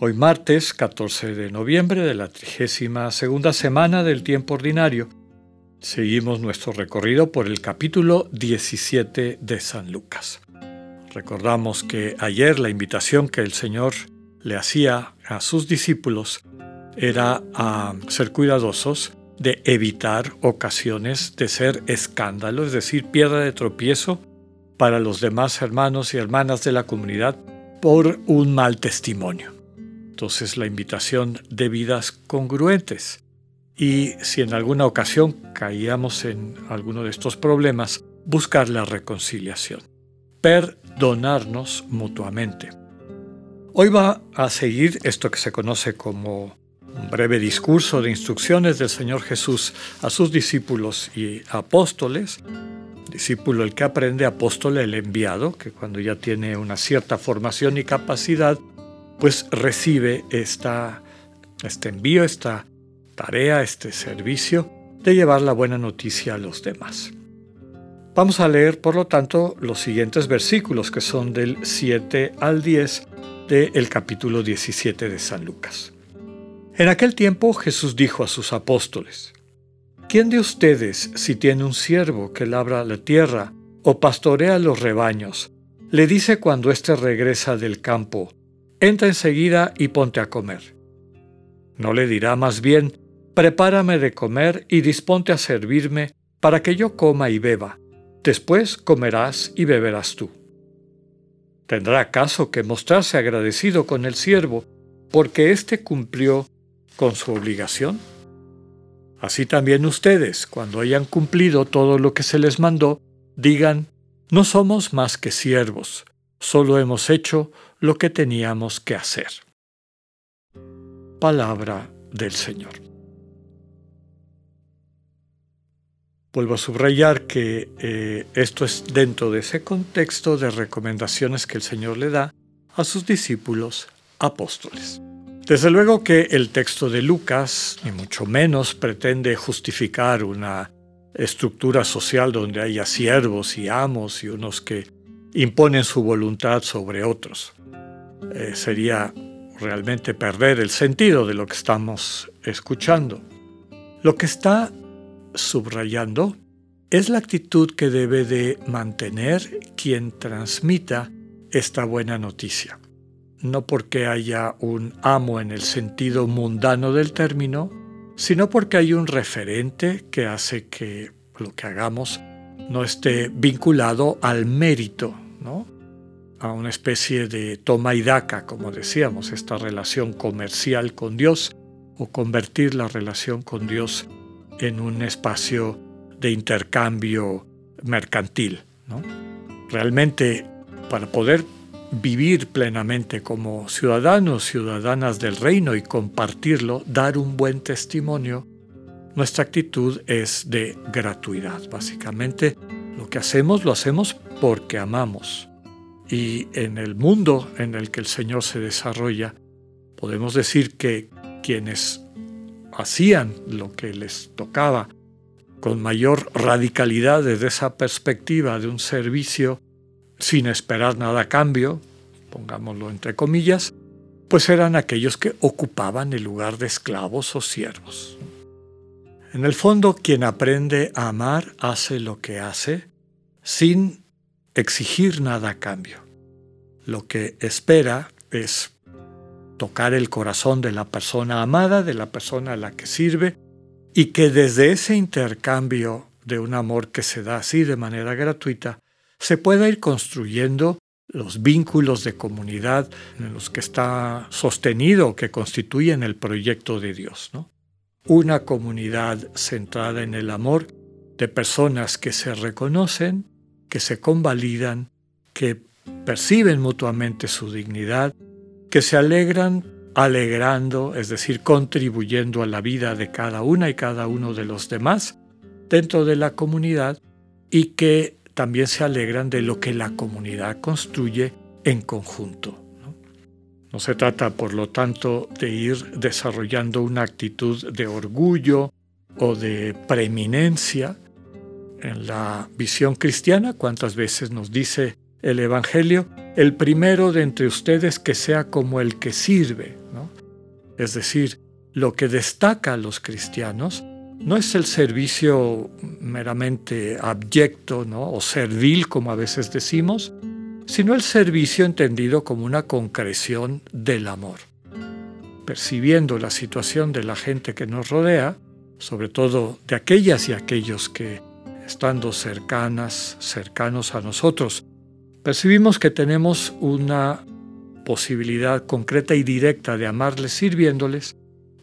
Hoy martes 14 de noviembre de la 32 segunda semana del tiempo ordinario, seguimos nuestro recorrido por el capítulo 17 de San Lucas. Recordamos que ayer la invitación que el Señor le hacía a sus discípulos era a ser cuidadosos de evitar ocasiones de ser escándalo, es decir, piedra de tropiezo para los demás hermanos y hermanas de la comunidad por un mal testimonio. Entonces la invitación de vidas congruentes. Y si en alguna ocasión caíamos en alguno de estos problemas, buscar la reconciliación. Perdonarnos mutuamente. Hoy va a seguir esto que se conoce como un breve discurso de instrucciones del Señor Jesús a sus discípulos y apóstoles. Discípulo el que aprende, apóstol el enviado, que cuando ya tiene una cierta formación y capacidad, pues recibe esta, este envío, esta tarea, este servicio de llevar la buena noticia a los demás. Vamos a leer, por lo tanto, los siguientes versículos que son del 7 al 10 del capítulo 17 de San Lucas. En aquel tiempo Jesús dijo a sus apóstoles, ¿Quién de ustedes, si tiene un siervo que labra la tierra o pastorea los rebaños, le dice cuando éste regresa del campo, entra enseguida y ponte a comer? ¿No le dirá más bien, prepárame de comer y disponte a servirme para que yo coma y beba? Después comerás y beberás tú. ¿Tendrá caso que mostrarse agradecido con el siervo porque éste cumplió con su obligación. Así también ustedes, cuando hayan cumplido todo lo que se les mandó, digan, no somos más que siervos, solo hemos hecho lo que teníamos que hacer. Palabra del Señor. Vuelvo a subrayar que eh, esto es dentro de ese contexto de recomendaciones que el Señor le da a sus discípulos apóstoles. Desde luego que el texto de Lucas, ni mucho menos, pretende justificar una estructura social donde haya siervos y amos y unos que imponen su voluntad sobre otros. Eh, sería realmente perder el sentido de lo que estamos escuchando. Lo que está subrayando es la actitud que debe de mantener quien transmita esta buena noticia no porque haya un amo en el sentido mundano del término, sino porque hay un referente que hace que lo que hagamos no esté vinculado al mérito, ¿no? a una especie de toma y daca, como decíamos, esta relación comercial con Dios o convertir la relación con Dios en un espacio de intercambio mercantil. ¿no? Realmente, para poder vivir plenamente como ciudadanos, ciudadanas del reino y compartirlo, dar un buen testimonio, nuestra actitud es de gratuidad. Básicamente, lo que hacemos lo hacemos porque amamos. Y en el mundo en el que el Señor se desarrolla, podemos decir que quienes hacían lo que les tocaba con mayor radicalidad desde esa perspectiva de un servicio sin esperar nada a cambio, pongámoslo entre comillas, pues eran aquellos que ocupaban el lugar de esclavos o siervos. En el fondo, quien aprende a amar hace lo que hace sin exigir nada a cambio. Lo que espera es tocar el corazón de la persona amada, de la persona a la que sirve, y que desde ese intercambio de un amor que se da así de manera gratuita, se pueda ir construyendo los vínculos de comunidad en los que está sostenido, que constituyen el proyecto de Dios. ¿no? Una comunidad centrada en el amor de personas que se reconocen, que se convalidan, que perciben mutuamente su dignidad, que se alegran alegrando, es decir, contribuyendo a la vida de cada una y cada uno de los demás dentro de la comunidad y que también se alegran de lo que la comunidad construye en conjunto. No se trata, por lo tanto, de ir desarrollando una actitud de orgullo o de preeminencia. En la visión cristiana, ¿cuántas veces nos dice el Evangelio? El primero de entre ustedes que sea como el que sirve. Es decir, lo que destaca a los cristianos no es el servicio meramente abyecto ¿no? o servil, como a veces decimos, sino el servicio entendido como una concreción del amor. Percibiendo la situación de la gente que nos rodea, sobre todo de aquellas y aquellos que, estando cercanas, cercanos a nosotros, percibimos que tenemos una posibilidad concreta y directa de amarles sirviéndoles,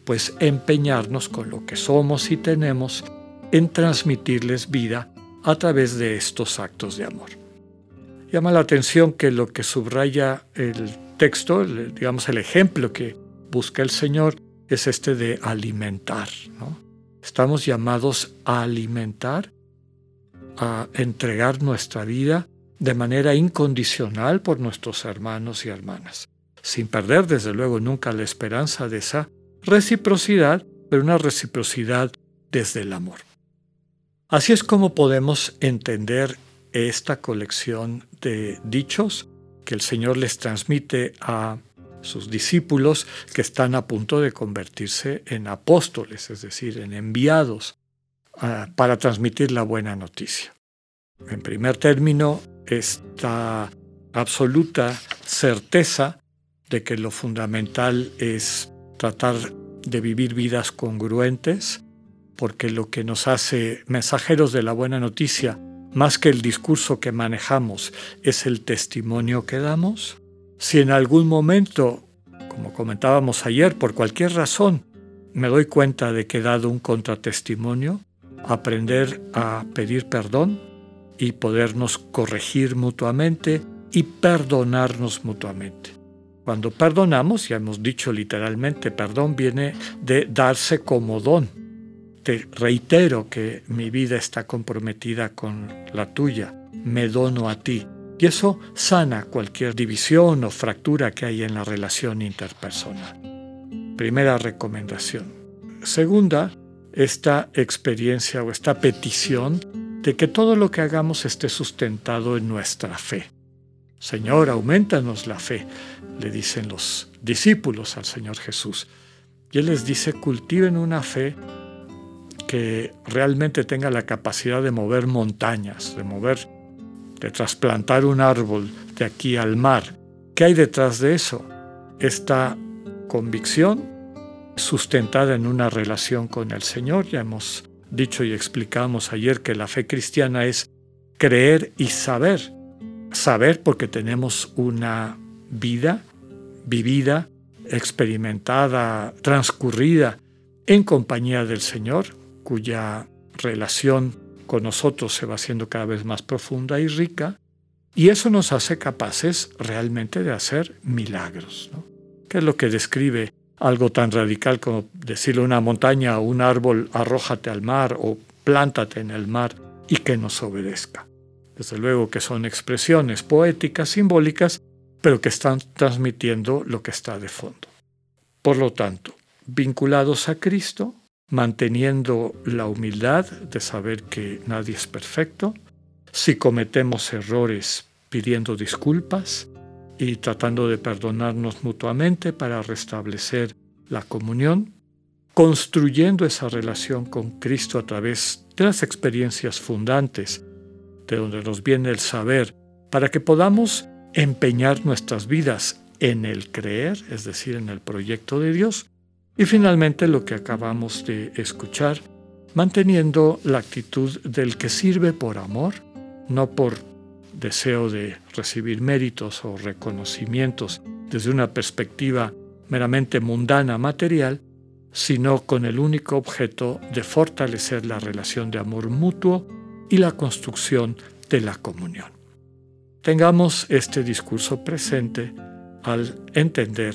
pues empeñarnos con lo que somos y tenemos en transmitirles vida a través de estos actos de amor. Llama la atención que lo que subraya el texto, digamos el ejemplo que busca el Señor, es este de alimentar. Estamos llamados a alimentar, a entregar nuestra vida de manera incondicional por nuestros hermanos y hermanas, sin perder desde luego nunca la esperanza de esa reciprocidad, pero una reciprocidad desde el amor. Así es como podemos entender esta colección de dichos que el Señor les transmite a sus discípulos que están a punto de convertirse en apóstoles, es decir, en enviados ah, para transmitir la buena noticia. En primer término, esta absoluta certeza de que lo fundamental es tratar de vivir vidas congruentes, porque lo que nos hace mensajeros de la buena noticia más que el discurso que manejamos, es el testimonio que damos? Si en algún momento, como comentábamos ayer, por cualquier razón, me doy cuenta de que he dado un contratestimonio, aprender a pedir perdón y podernos corregir mutuamente y perdonarnos mutuamente. Cuando perdonamos, ya hemos dicho literalmente, perdón viene de darse como don te reitero que mi vida está comprometida con la tuya, me dono a ti. Y eso sana cualquier división o fractura que hay en la relación interpersonal. Primera recomendación. Segunda, esta experiencia o esta petición de que todo lo que hagamos esté sustentado en nuestra fe. Señor, aumentanos la fe, le dicen los discípulos al Señor Jesús. Y Él les dice, cultiven una fe que realmente tenga la capacidad de mover montañas, de mover, de trasplantar un árbol de aquí al mar. ¿Qué hay detrás de eso? Esta convicción sustentada en una relación con el Señor. Ya hemos dicho y explicamos ayer que la fe cristiana es creer y saber. Saber porque tenemos una vida vivida, experimentada, transcurrida en compañía del Señor, cuya relación con nosotros se va haciendo cada vez más profunda y rica, y eso nos hace capaces realmente de hacer milagros, ¿no? que es lo que describe algo tan radical como decirle a una montaña o un árbol, arrójate al mar o plántate en el mar y que nos obedezca. Desde luego que son expresiones poéticas, simbólicas, pero que están transmitiendo lo que está de fondo. Por lo tanto, vinculados a Cristo, manteniendo la humildad de saber que nadie es perfecto, si cometemos errores pidiendo disculpas y tratando de perdonarnos mutuamente para restablecer la comunión, construyendo esa relación con Cristo a través de las experiencias fundantes, de donde nos viene el saber, para que podamos empeñar nuestras vidas en el creer, es decir, en el proyecto de Dios, y finalmente lo que acabamos de escuchar, manteniendo la actitud del que sirve por amor, no por deseo de recibir méritos o reconocimientos desde una perspectiva meramente mundana material, sino con el único objeto de fortalecer la relación de amor mutuo y la construcción de la comunión. Tengamos este discurso presente al entender